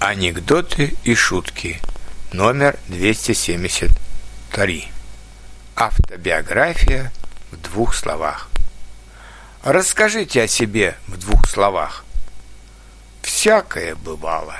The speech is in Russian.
Анекдоты и шутки. Номер 273. Автобиография в двух словах. Расскажите о себе в двух словах. Всякое бывало.